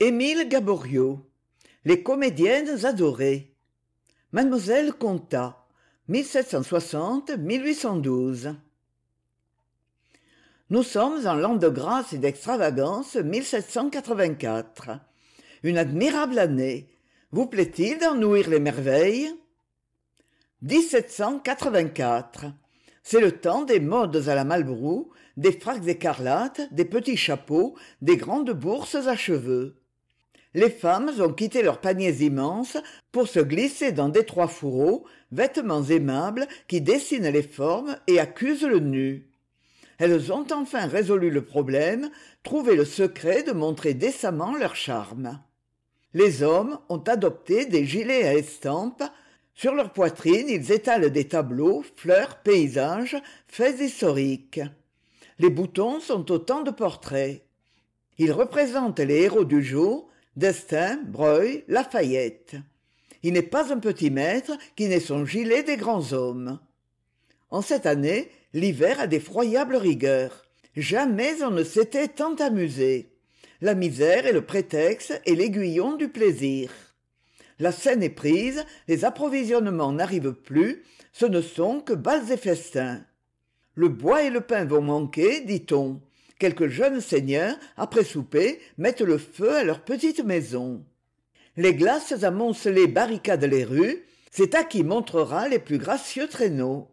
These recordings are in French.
émile gaboriau les comédiennes adorées. Mademoiselle contat nous sommes en l'an de grâce et d'extravagance une admirable année. Vous plaît-il d'en ouïr les merveilles? c'est le temps des modes à la malbrou des fracs écarlates des petits chapeaux des grandes bourses à cheveux les femmes ont quitté leurs paniers immenses pour se glisser dans d'étroits fourreaux vêtements aimables qui dessinent les formes et accusent le nu. Elles ont enfin résolu le problème trouvé le secret de montrer décemment leur charme. Les hommes ont adopté des gilets à estampes. Sur leur poitrine ils étalent des tableaux fleurs paysages faits historiques. Les boutons sont autant de portraits. Ils représentent les héros du jour d'estaing breuil lafayette. Il n'est pas un petit maître qui n'ait son gilet des grands hommes. En cette année l'hiver a d'effroyables rigueurs. Jamais on ne s'était tant amusé. La misère est le prétexte et l'aiguillon du plaisir. La scène est prise les approvisionnements n'arrivent plus ce ne sont que bals et festins. Le bois et le pain vont manquer dit-on quelques jeunes seigneurs après souper mettent le feu à leur petite maison. Les glaces amoncelées barricadent les rues. C'est à qui montrera les plus gracieux traîneaux.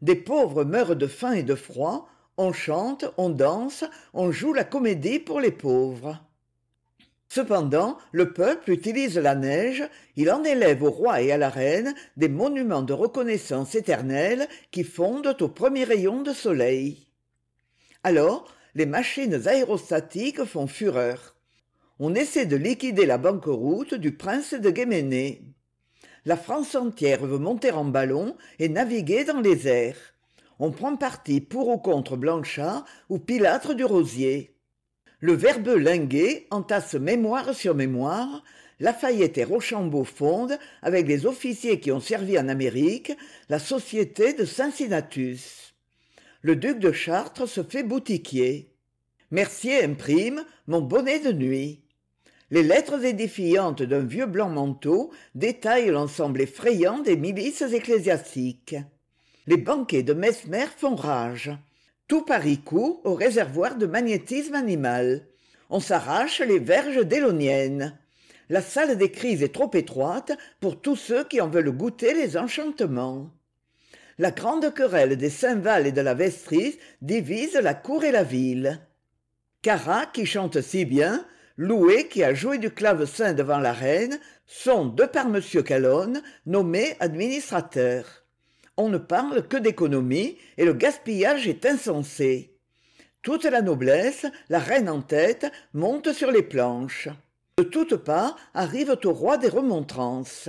Des pauvres meurent de faim et de froid. On chante on danse on joue la comédie pour les pauvres. Cependant le peuple utilise la neige. Il en élève au roi et à la reine des monuments de reconnaissance éternelle qui fondent aux premiers rayons de soleil. Alors machines aérostatiques font fureur. On essaie de liquider la banqueroute du prince de guéménée la france entière veut monter en ballon et naviguer dans les airs. On prend parti pour ou contre blanchard ou pilâtre du rosier. Le verbeux linguet entasse mémoire sur mémoire. Lafayette et rochambeau fondent avec les officiers qui ont servi en amérique la société de cincinnatus le duc de chartres se fait boutiquier. Mercier imprime mon bonnet de nuit. Les lettres édifiantes d'un vieux blanc manteau détaillent l'ensemble effrayant des milices ecclésiastiques. Les banquets de mesmer font rage. Tout paris court au réservoir de magnétisme animal. On s'arrache les verges déloniennes la salle des crises est trop étroite pour tous ceux qui en veulent goûter les enchantements la grande querelle des saint-val et de la vestris divise la cour et la ville. Carat qui chante si bien loué qui a joué du clavecin devant la reine sont de par m calonne nommés administrateurs. On ne parle que d'économie et le gaspillage est insensé. Toute la noblesse la reine en tête monte sur les planches. De toutes parts arrivent au roi des remontrances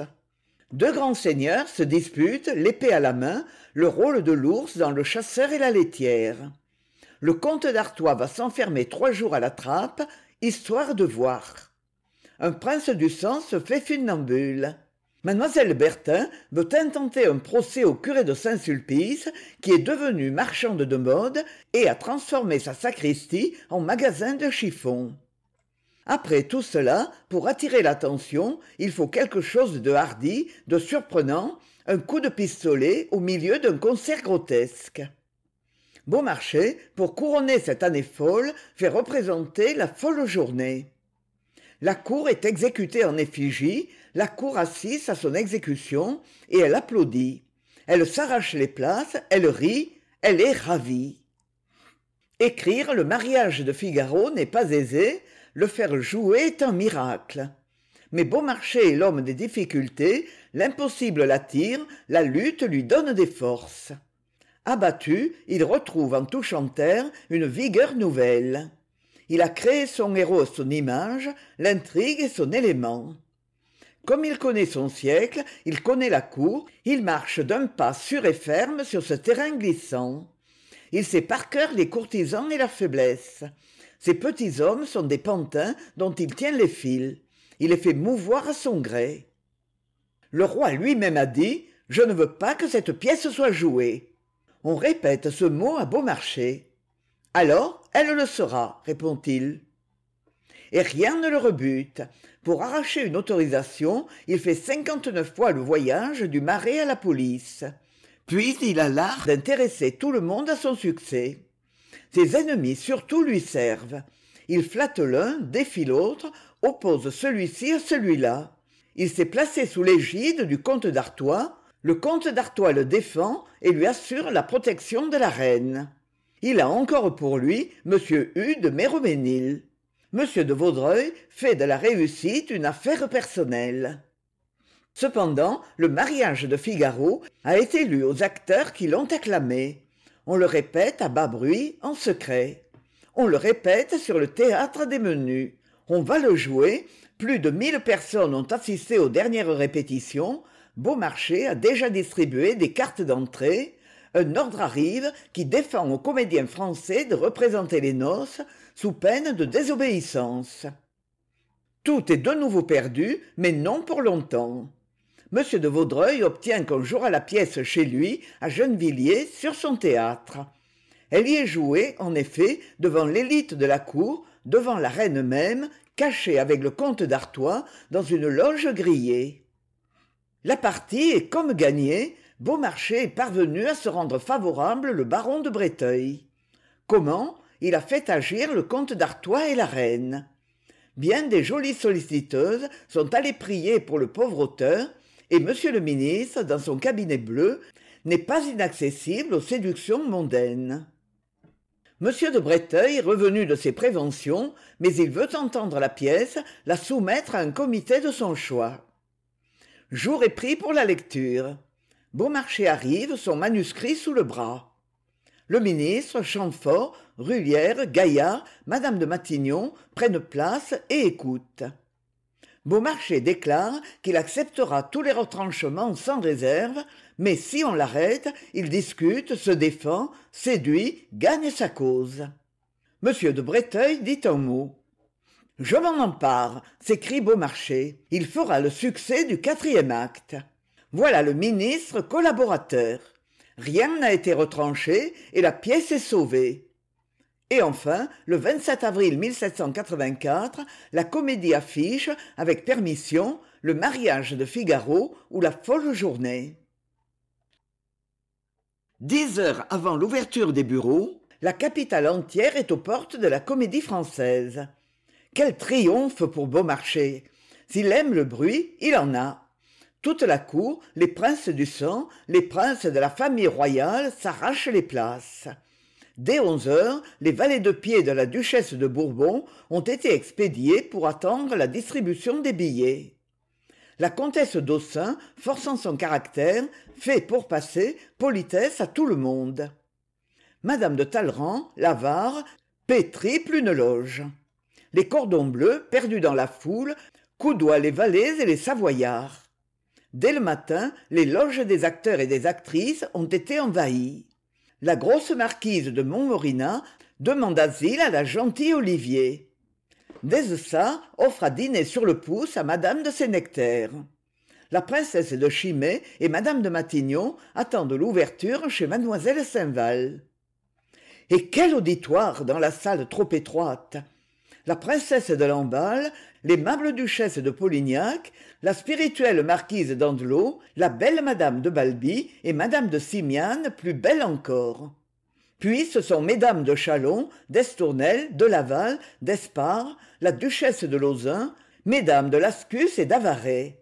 deux grands seigneurs se disputent l'épée à la main le rôle de l'ours dans le chasseur et la laitière. Le comte d'artois va s'enfermer trois jours à la trappe histoire de voir. Un prince du sang se fait funambule. Mademoiselle bertin veut intenter un procès au curé de saint-sulpice qui est devenu marchande de mode et a transformé sa sacristie en magasin de chiffons après tout cela pour attirer l'attention il faut quelque chose de hardi de surprenant un coup de pistolet au milieu d'un concert grotesque. Beaumarchais pour couronner cette année folle fait représenter la folle journée. La cour est exécutée en effigie la cour assiste à son exécution et elle applaudit. Elle s'arrache les places elle rit elle est ravie. Écrire le mariage de figaro n'est pas aisé le faire jouer est un miracle. Mais beaumarchais est l'homme des difficultés l'impossible l'attire la lutte lui donne des forces. Abattu il retrouve en touchant terre une vigueur nouvelle. Il a créé son héros son image l'intrigue est son élément. Comme il connaît son siècle il connaît la cour il marche d'un pas sûr et ferme sur ce terrain glissant. Il sait par cœur les courtisans et leurs faiblesses ces petits hommes sont des pantins dont il tient les fils. Il les fait mouvoir à son gré. Le roi lui-même a dit je ne veux pas que cette pièce soit jouée on répète ce mot à beaumarchais alors elle le sera répond-il. Et rien ne le rebute. Pour arracher une autorisation il fait cinquante-neuf fois le voyage du marais à la police. Puis il a l'art d'intéresser tout le monde à son succès ses ennemis surtout lui servent. Il flatte l'un défie l'autre oppose celui-ci à celui-là. Il s'est placé sous l'égide du comte d'artois. Le comte d'artois le défend et lui assure la protection de la reine. Il a encore pour lui m. Hue de méroménil. M. de vaudreuil fait de la réussite une affaire personnelle. Cependant le mariage de figaro a été lu aux acteurs qui l'ont acclamé on le répète à bas bruit en secret. On le répète sur le théâtre des menus. On va le jouer. Plus de mille personnes ont assisté aux dernières répétitions. Beaumarchais a déjà distribué des cartes d'entrée. Un ordre arrive qui défend aux comédiens français de représenter les noces sous peine de désobéissance. Tout est de nouveau perdu mais non pour longtemps m de vaudreuil obtient qu'on jouera la pièce chez lui à gennevilliers sur son théâtre. Elle y est jouée en effet devant l'élite de la cour devant la reine même cachée avec le comte d'artois dans une loge grillée. La partie est comme gagnée. Beaumarchais est parvenu à se rendre favorable le baron de breteuil comment? Il a fait agir le comte d'artois et la reine. Bien des jolies solliciteuses sont allées prier pour le pauvre auteur et monsieur le ministre dans son cabinet bleu n'est pas inaccessible aux séductions mondaines. M de breteuil revenu de ses préventions mais il veut entendre la pièce la soumettre à un comité de son choix. Jour est pris pour la lecture. Beaumarchais arrive son manuscrit sous le bras. Le ministre champfort Rulhière, gaillard madame de matignon prennent place et écoutent beaumarchais déclare qu'il acceptera tous les retranchements sans réserve mais si on l'arrête il discute se défend séduit gagne sa cause. M de breteuil dit un mot je m'en empare s'écrie beaumarchais il fera le succès du quatrième acte. Voilà le ministre collaborateur. Rien n'a été retranché et la pièce est sauvée et enfin le avril la comédie affiche avec permission le mariage de figaro ou la folle journée. Dix heures avant l'ouverture des bureaux la capitale entière est aux portes de la comédie française. Quel triomphe pour beaumarchais. S'il aime le bruit il en a. Toute la cour les princes du sang les princes de la famille royale s'arrachent les places dès onze heures les valets de pied de la duchesse de bourbon ont été expédiés pour attendre la distribution des billets. La comtesse d'aussin forçant son caractère fait pour passer politesse à tout le monde. Madame de talleyrand l'avare triple une loge. Les cordons bleus perdus dans la foule coudoient les valets et les savoyards. Dès le matin les loges des acteurs et des actrices ont été envahies la grosse marquise de montmorillon demande asile à la gentille olivier. Desessart offre à dîner sur le pouce à madame de Sénectaire. la princesse de chimay et madame de matignon attendent l'ouverture chez mademoiselle sainval et quel auditoire dans la salle trop étroite! La princesse de lamballe l'aimable duchesse de polignac la spirituelle marquise d'andelot la belle madame de balby et madame de simiane plus belle encore. Puis ce sont mesdames de chalon d'estournel de laval d'espard la duchesse de lauzun mesdames de lascus et d'avaray.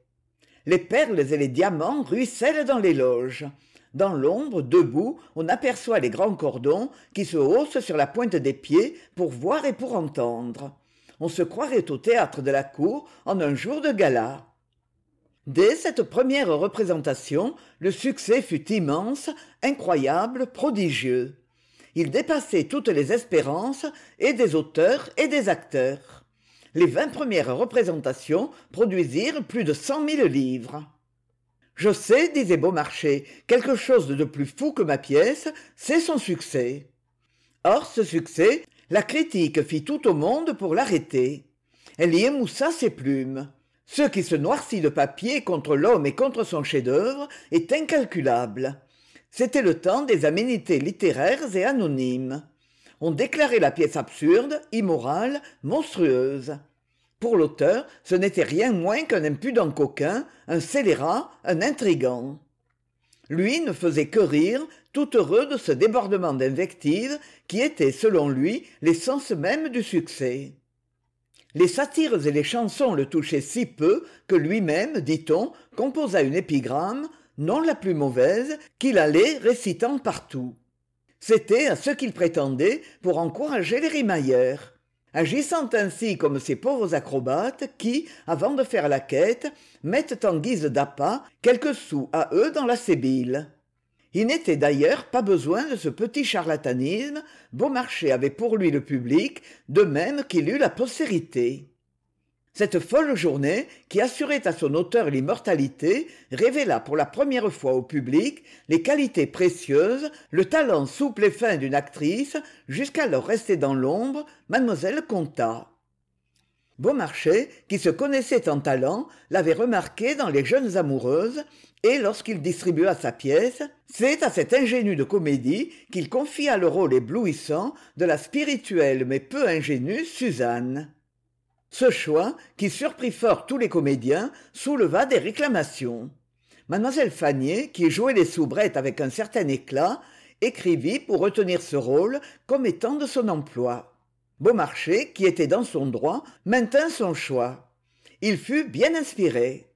Les perles et les diamants ruissellent dans les loges. Dans l'ombre debout on aperçoit les grands cordons qui se haussent sur la pointe des pieds pour voir et pour entendre on se croirait au théâtre de la cour en un jour de gala. Dès cette première représentation le succès fut immense incroyable prodigieux. Il dépassait toutes les espérances et des auteurs et des acteurs. Les vingt premières représentations produisirent plus de cent mille livres je sais disait beaumarchais quelque chose de plus fou que ma pièce c'est son succès. Or ce succès la critique fit tout au monde pour l'arrêter. Elle y émoussa ses plumes. Ce qui se noircit de papier contre l'homme et contre son chef-d'œuvre est incalculable. C'était le temps des aménités littéraires et anonymes. On déclarait la pièce absurde immorale monstrueuse. Pour l'auteur ce n'était rien moins qu'un impudent coquin un scélérat un intrigant. Lui ne faisait que rire tout heureux de ce débordement d'invectives qui était selon lui l'essence même du succès. Les satires et les chansons le touchaient si peu que lui-même dit-on composa une épigramme non la plus mauvaise qu'il allait récitant partout. C'était à ce qu'il prétendait pour encourager les rimailleurs agissant ainsi comme ces pauvres acrobates qui avant de faire la quête mettent en guise d'appât quelques sous à eux dans la sébile il n'était d'ailleurs pas besoin de ce petit charlatanisme. Beaumarchais avait pour lui le public de même qu'il eut la postérité. Cette folle journée qui assurait à son auteur l'immortalité révéla pour la première fois au public les qualités précieuses le talent souple et fin d'une actrice jusqu'alors restée dans l'ombre mademoiselle beaumarchais qui se connaissait en talent l'avait remarqué dans les jeunes amoureuses et lorsqu'il distribua sa pièce c'est à cette ingénue de comédie qu'il confia le rôle éblouissant de la spirituelle mais peu ingénue suzanne. Ce choix qui surprit fort tous les comédiens souleva des réclamations. Mademoiselle fannier qui jouait les soubrettes avec un certain éclat écrivit pour retenir ce rôle comme étant de son emploi beaumarchais qui était dans son droit maintint son choix. Il fut bien inspiré.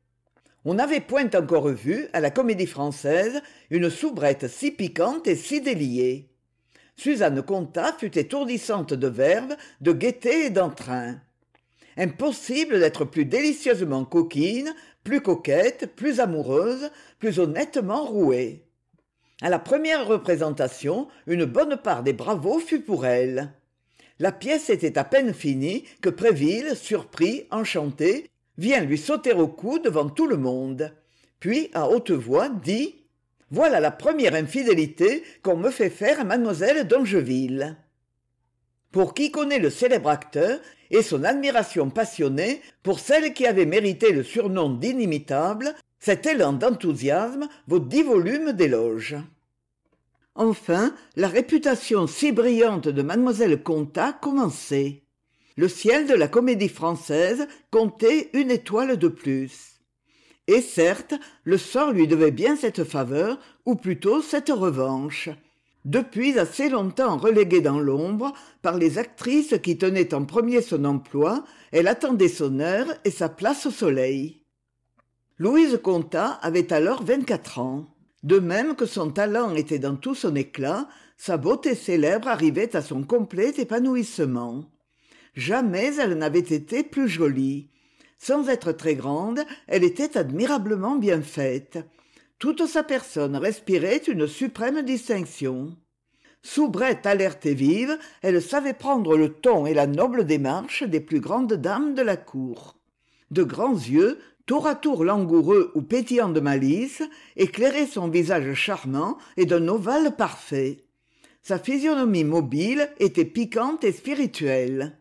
On n'avait point encore vu à la comédie-française une soubrette si piquante et si déliée. Suzanne contat fut étourdissante de verve de gaieté et d'entrain. Impossible d'être plus délicieusement coquine plus coquette plus amoureuse plus honnêtement rouée. À la première représentation une bonne part des bravos fut pour elle la pièce était à peine finie que préville surpris enchanté vient lui sauter au cou devant tout le monde. Puis à haute voix dit voilà la première infidélité qu'on me fait faire à mademoiselle d'angeville pour qui connaît le célèbre acteur et son admiration passionnée pour celle qui avait mérité le surnom d'inimitable cet élan d'enthousiasme vaut dix volumes d'éloges enfin la réputation si brillante de mademoiselle contat commençait. Le ciel de la comédie-française comptait une étoile de plus. Et certes le sort lui devait bien cette faveur ou plutôt cette revanche. Depuis assez longtemps reléguée dans l'ombre par les actrices qui tenaient en premier son emploi elle attendait son heure et sa place au soleil. Louise contat avait alors vingt-quatre ans de même que son talent était dans tout son éclat sa beauté célèbre arrivait à son complet épanouissement. Jamais elle n'avait été plus jolie. Sans être très grande elle était admirablement bien faite. Toute sa personne respirait une suprême distinction. Soubrette alerte et vive elle savait prendre le ton et la noble démarche des plus grandes dames de la cour. De grands yeux tour à tour langoureux ou pétillants de malice éclairaient son visage charmant et d'un ovale parfait. Sa physionomie mobile était piquante et spirituelle.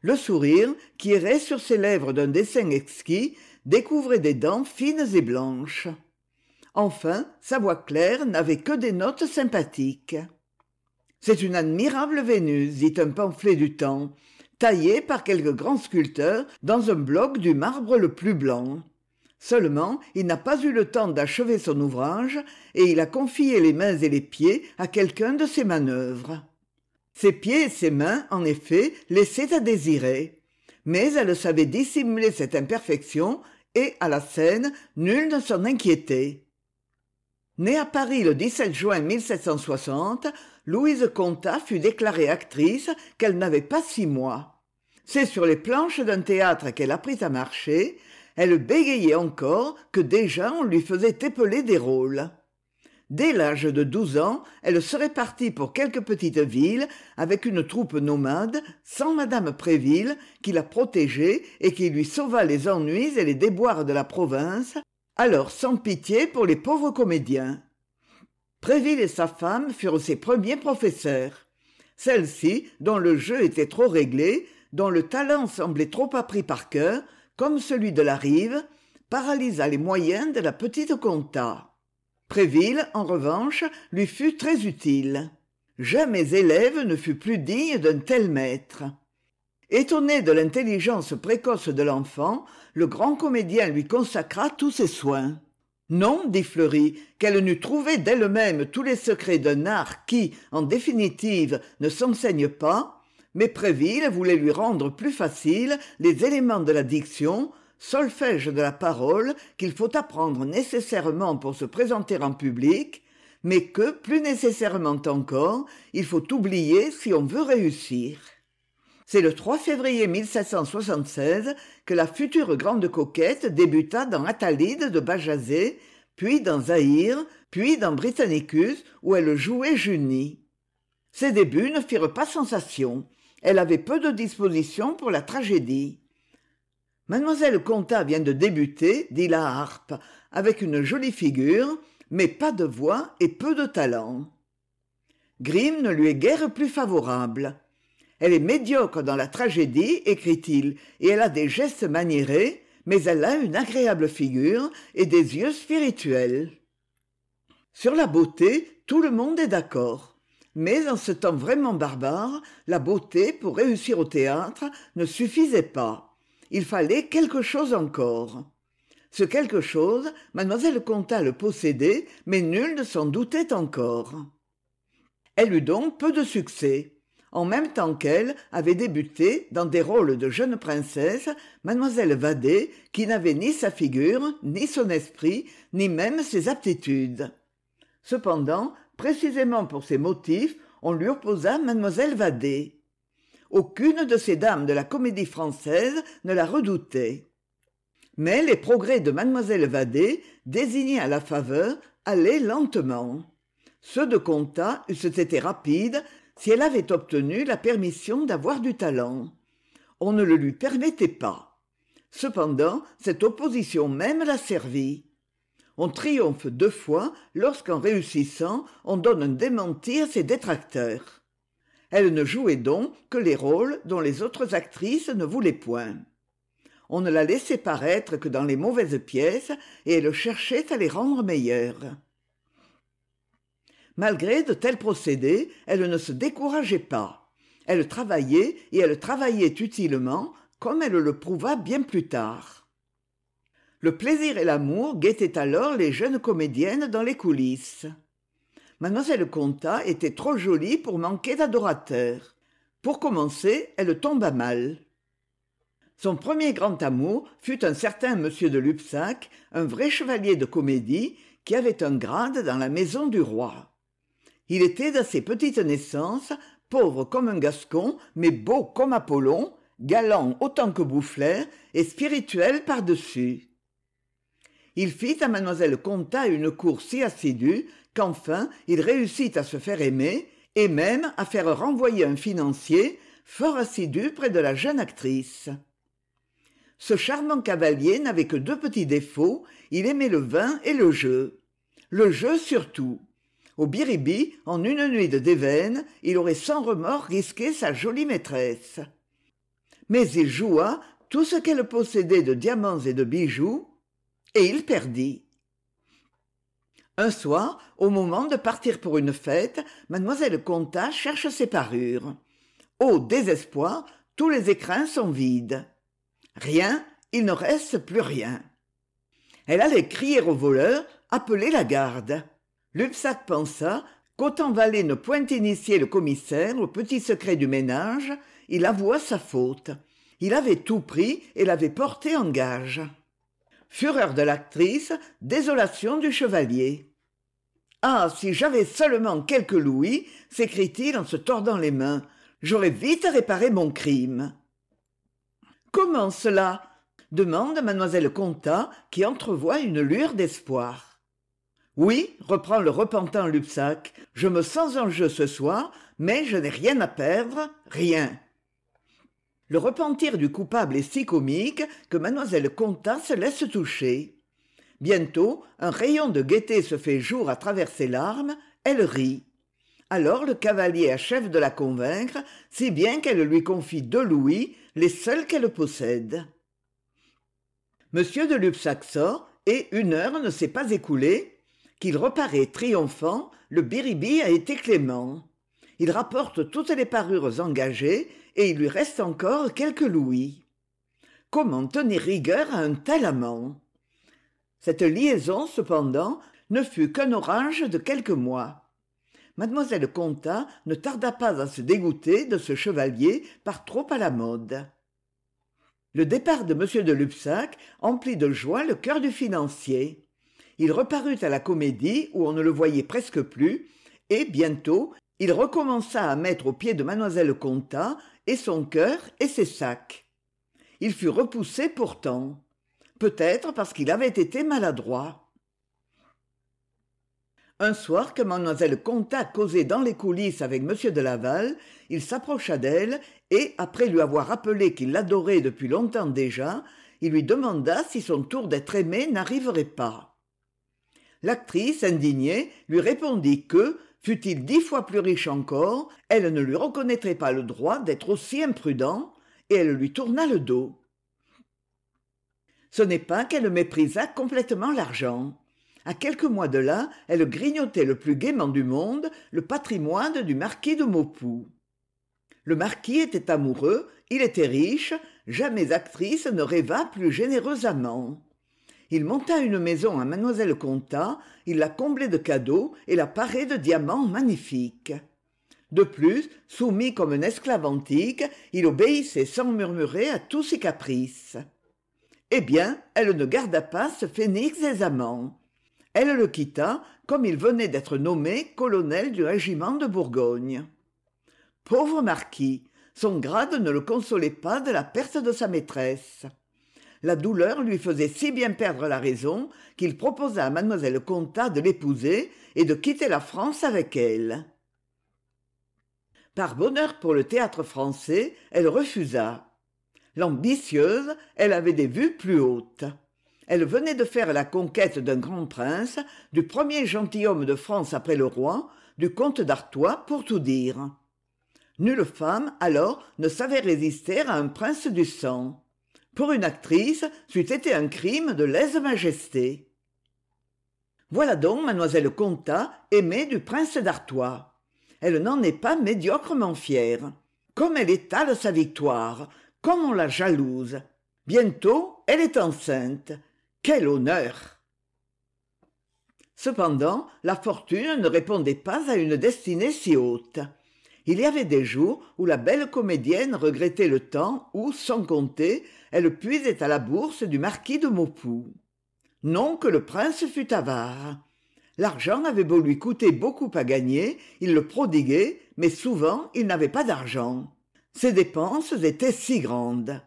Le sourire qui errait sur ses lèvres d'un dessin exquis découvrait des dents fines et blanches. Enfin sa voix claire n'avait que des notes sympathiques c'est une admirable vénus dit un pamphlet du temps taillée par quelque grand sculpteur dans un bloc du marbre le plus blanc. Seulement il n'a pas eu le temps d'achever son ouvrage et il a confié les mains et les pieds à quelqu'un de ses manœuvres. Ses pieds et ses mains en effet laissaient à désirer. Mais elle savait dissimuler cette imperfection et à la scène nul ne s'en inquiétait. Née à paris le juin louise contat fut déclarée actrice qu'elle n'avait pas six mois c'est sur les planches d'un théâtre qu'elle apprit à marcher. Elle bégayait encore que déjà on lui faisait épeler des rôles. Dès l'âge de douze ans elle serait partie pour quelque petite ville avec une troupe nomade sans madame préville qui la protégeait et qui lui sauva les ennuis et les déboires de la province. Alors sans pitié pour les pauvres comédiens. Préville et sa femme furent ses premiers professeurs. Celle-ci dont le jeu était trop réglé dont le talent semblait trop appris par cœur comme celui de la rive paralysa les moyens de la petite Contat. préville en revanche lui fut très utile. Jamais élève ne fut plus digne d'un tel maître. Étonné de l'intelligence précoce de l'enfant le grand comédien lui consacra tous ses soins. Non dit fleury qu'elle n'eût trouvé d'elle-même tous les secrets d'un art qui en définitive ne s'enseigne pas mais préville voulait lui rendre plus faciles les éléments de la diction solfège de la parole qu'il faut apprendre nécessairement pour se présenter en public mais que plus nécessairement encore il faut oublier si on veut réussir c'est le 3 février 1776 que la future grande coquette débuta dans Athalide de Bajazet, puis dans Zaïre, puis dans Britannicus, où elle jouait Junie. Ses débuts ne firent pas sensation. Elle avait peu de disposition pour la tragédie. Mademoiselle Contat vient de débuter, dit la harpe, avec une jolie figure, mais pas de voix et peu de talent. Grimm ne lui est guère plus favorable elle est médiocre dans la tragédie écrit-il et elle a des gestes maniérés mais elle a une agréable figure et des yeux spirituels sur la beauté tout le monde est d'accord mais en ce temps vraiment barbare la beauté pour réussir au théâtre ne suffisait pas. Il fallait quelque chose encore. Ce quelque chose mademoiselle conta le possédait mais nul ne s'en doutait encore. Elle eut donc peu de succès. En même temps qu'elle avait débuté dans des rôles de jeune princesse mademoiselle vadé qui n'avait ni sa figure ni son esprit ni même ses aptitudes. Cependant précisément pour ces motifs on lui opposa mademoiselle vadé. Aucune de ces dames de la comédie française ne la redoutait. Mais les progrès de mademoiselle vadé désignés à la faveur allaient lentement. Ceux de comtat eussent été rapides si elle avait obtenu la permission d'avoir du talent. On ne le lui permettait pas. Cependant cette opposition même la servit on triomphe deux fois lorsqu'en réussissant on donne un démenti à ses détracteurs. Elle ne jouait donc que les rôles dont les autres actrices ne voulaient point. On ne la laissait paraître que dans les mauvaises pièces et elle cherchait à les rendre meilleures. Malgré de tels procédés elle ne se décourageait pas. Elle travaillait et elle travaillait utilement comme elle le prouva bien plus tard le plaisir et l'amour guettaient alors les jeunes comédiennes dans les coulisses. Mademoiselle contat était trop jolie pour manquer d'adorateurs. Pour commencer elle tomba mal. Son premier grand amour fut un certain monsieur de Lupsac, un vrai chevalier de comédie qui avait un grade dans la maison du roi. Il était d'assez petite naissance pauvre comme un gascon mais beau comme apollon galant autant que boufflers et spirituel par-dessus il fit à mademoiselle contat une cour si assidue qu'enfin il réussit à se faire aimer et même à faire renvoyer un financier fort assidu près de la jeune actrice. Ce charmant cavalier n'avait que deux petits défauts il aimait le vin et le jeu. Le jeu surtout. Au biribi en une nuit de déveine il aurait sans remords risqué sa jolie maîtresse. Mais il joua tout ce qu'elle possédait de diamants et de bijoux et il perdit. Un soir au moment de partir pour une fête mademoiselle contat cherche ses parures. Au désespoir tous les écrins sont vides. Rien il ne reste plus rien. Elle allait crier au voleur appeler la garde. Lupsac pensa qu'autant valait ne point initier le commissaire au petit secret du ménage il avoua sa faute. Il avait tout pris et l'avait porté en gage fureur de l'actrice désolation du chevalier ah si j'avais seulement quelques louis s'écrie-t-il en se tordant les mains j'aurais vite réparé mon crime comment cela? demande mademoiselle contat qui entrevoit une lueur d'espoir oui reprend le repentant Lupsac, je me sens en jeu ce soir mais je n'ai rien à perdre rien le repentir du coupable est si comique que mademoiselle contat se laisse toucher. Bientôt un rayon de gaieté se fait jour à travers ses larmes elle rit. Alors le cavalier achève de la convaincre si bien qu'elle lui confie deux louis les seuls qu'elle possède. M de Lupsac sort et une heure ne s'est pas écoulée qu'il reparaît triomphant le biribi a été clément. Il rapporte toutes les parures engagées et il lui reste encore quelques louis. Comment tenir rigueur à un tel amant? Cette liaison cependant ne fut qu'un orage de quelques mois. Mademoiselle Contat ne tarda pas à se dégoûter de ce chevalier par trop à la mode. Le départ de m de Luxac emplit de joie le cœur du financier. Il reparut à la comédie où on ne le voyait presque plus et bientôt il recommença à mettre aux pieds de mademoiselle contat et son cœur et ses sacs. Il fut repoussé pourtant peut-être parce qu'il avait été maladroit. Un soir que mademoiselle contat causait dans les coulisses avec m de laval il s'approcha d'elle et après lui avoir rappelé qu'il l'adorait depuis longtemps déjà il lui demanda si son tour d'être aimé n'arriverait pas. L'actrice indignée lui répondit que fût-il dix fois plus riche encore elle ne lui reconnaîtrait pas le droit d'être aussi imprudent et elle lui tourna le dos. Ce n'est pas qu'elle méprisât complètement l'argent. À quelques mois de là elle grignotait le plus gaiement du monde le patrimoine du marquis de maupoux le marquis était amoureux il était riche jamais actrice ne rêva plus généreusement il monta une maison à mademoiselle contat il la comblait de cadeaux et la parait de diamants magnifiques. De plus soumis comme un esclave antique il obéissait sans murmurer à tous ses caprices. Eh bien elle ne garda pas ce phénix aisément elle le quitta comme il venait d'être nommé colonel du régiment de bourgogne. Pauvre marquis son grade ne le consolait pas de la perte de sa maîtresse la douleur lui faisait si bien perdre la raison qu'il proposa à mademoiselle contat de l'épouser et de quitter la france avec elle. Par bonheur pour le théâtre français elle refusa. L'ambitieuse elle avait des vues plus hautes. Elle venait de faire la conquête d'un grand prince du premier gentilhomme de france après le roi du comte d'artois pour tout dire. Nulle femme alors ne savait résister à un prince du sang pour une actrice c'eût été un crime de lèse-majesté. Voilà donc mademoiselle contat aimée du prince d'artois. Elle n'en est pas médiocrement fière. Comme elle étale sa victoire comme on la jalouse. Bientôt elle est enceinte. Quel honneur! Cependant la fortune ne répondait pas à une destinée si haute. Il y avait des jours où la belle comédienne regrettait le temps où sans compter elle puisait à la bourse du marquis de maupoux non que le prince fût avare. L'argent avait beau lui coûter beaucoup à gagner il le prodiguait mais souvent il n'avait pas d'argent. Ses dépenses étaient si grandes.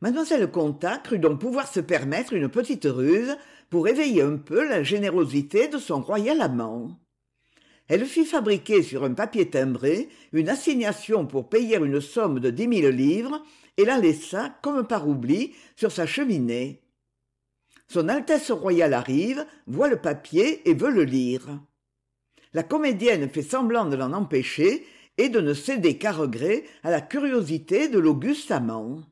Mademoiselle contat crut donc pouvoir se permettre une petite ruse pour éveiller un peu la générosité de son royal amant elle fit fabriquer sur un papier timbré une assignation pour payer une somme de dix mille livres et la laissa comme par oubli sur sa cheminée. Son altesse royale arrive voit le papier et veut le lire. La comédienne fait semblant de l'en empêcher et de ne céder qu'à regret à la curiosité de l'auguste amant